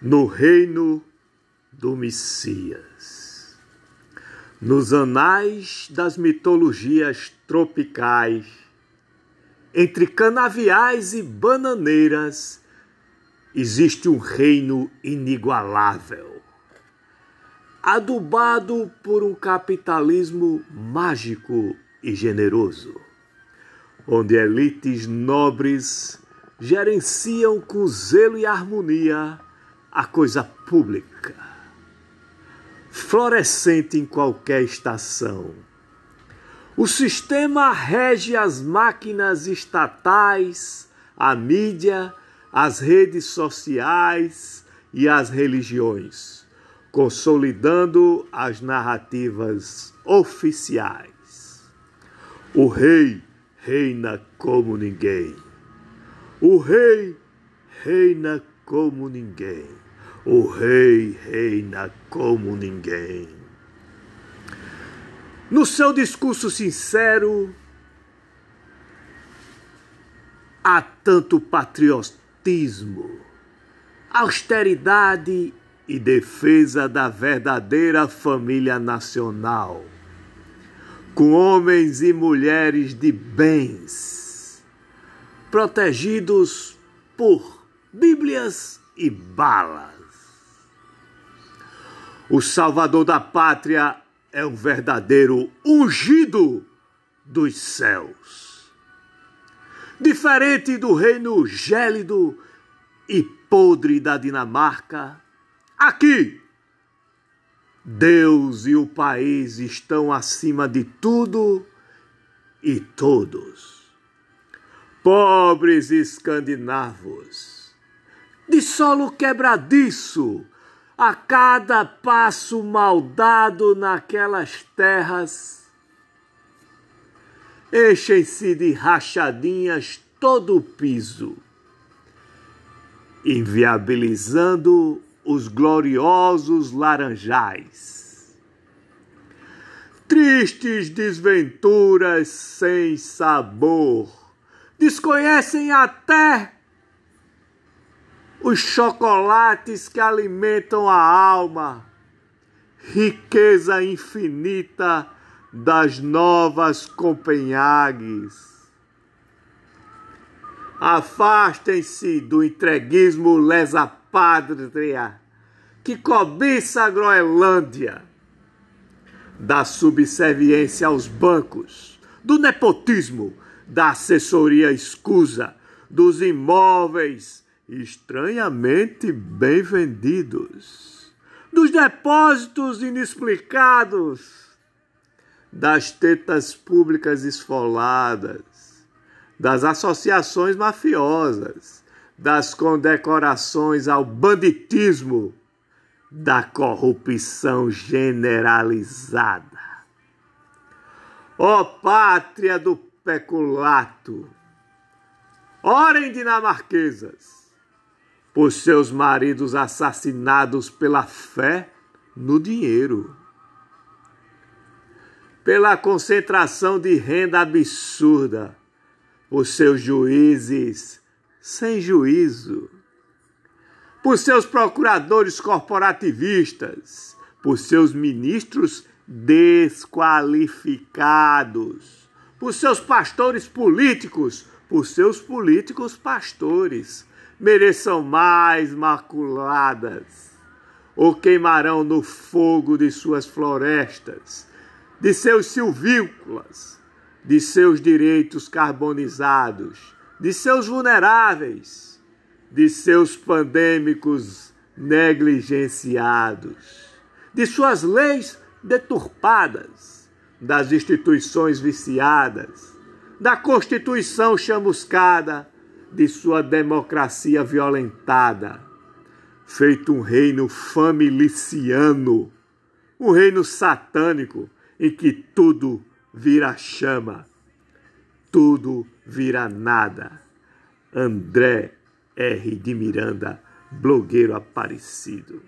no reino do Messias. Nos anais das mitologias tropicais, entre canaviais e bananeiras, existe um reino inigualável, adubado por um capitalismo mágico e generoso, onde elites nobres gerenciam com zelo e harmonia a coisa pública, florescente em qualquer estação. O sistema rege as máquinas estatais, a mídia, as redes sociais e as religiões, consolidando as narrativas oficiais. O rei reina como ninguém. O rei reina como ninguém. O rei reina como ninguém. No seu discurso sincero, há tanto patriotismo, austeridade e defesa da verdadeira família nacional, com homens e mulheres de bens, protegidos por Bíblias e balas. O Salvador da pátria é um verdadeiro ungido dos céus. Diferente do reino gélido e podre da Dinamarca, aqui Deus e o país estão acima de tudo e todos. Pobres escandinavos de solo quebradiço, a cada passo maldado naquelas terras. Enchem-se de rachadinhas todo o piso, inviabilizando os gloriosos laranjais. Tristes desventuras sem sabor, desconhecem até os chocolates que alimentam a alma, riqueza infinita das novas Copenhagues. Afastem-se do entreguismo lesa pátria que cobiça a Groenlândia, da subserviência aos bancos, do nepotismo, da assessoria escusa, dos imóveis estranhamente bem vendidos, dos depósitos inexplicados, das tetas públicas esfoladas, das associações mafiosas, das condecorações ao banditismo, da corrupção generalizada. Ó oh, pátria do peculato! Orem dinamarquesas! Por seus maridos assassinados pela fé no dinheiro, pela concentração de renda absurda, por seus juízes sem juízo, por seus procuradores corporativistas, por seus ministros desqualificados, por seus pastores políticos, por seus políticos pastores mereçam mais maculadas, ou queimarão no fogo de suas florestas, de seus silvícolas, de seus direitos carbonizados, de seus vulneráveis, de seus pandêmicos negligenciados, de suas leis deturpadas, das instituições viciadas, da Constituição chamuscada de sua democracia violentada, feito um reino familiciano, um reino satânico em que tudo vira chama, tudo vira nada. André R. de Miranda, blogueiro aparecido.